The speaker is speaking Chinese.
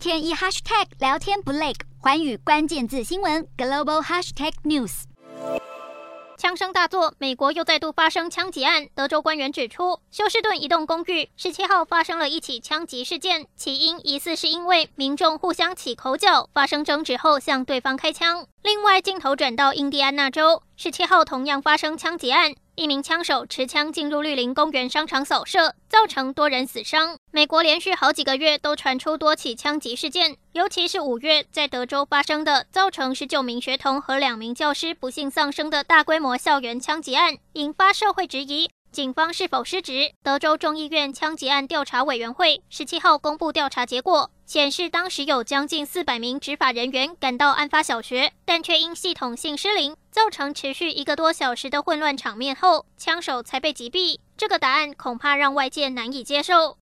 天一 hashtag 聊天不累，寰宇关键字新闻 global hashtag news。枪声大作，美国又再度发生枪击案。德州官员指出，休斯顿一栋公寓十七号发生了一起枪击事件，起因疑似是因为民众互相起口角，发生争执后向对方开枪。另外，镜头转到印第安纳州，十七号同样发生枪击案。一名枪手持枪进入绿林公园商场扫射，造成多人死伤。美国连续好几个月都传出多起枪击事件，尤其是五月在德州发生的，造成十九名学童和两名教师不幸丧生的大规模校园枪击案，引发社会质疑。警方是否失职？德州众议院枪击案调查委员会十七号公布调查结果，显示当时有将近四百名执法人员赶到案发小学，但却因系统性失灵，造成持续一个多小时的混乱场面后，枪手才被击毙。这个答案恐怕让外界难以接受。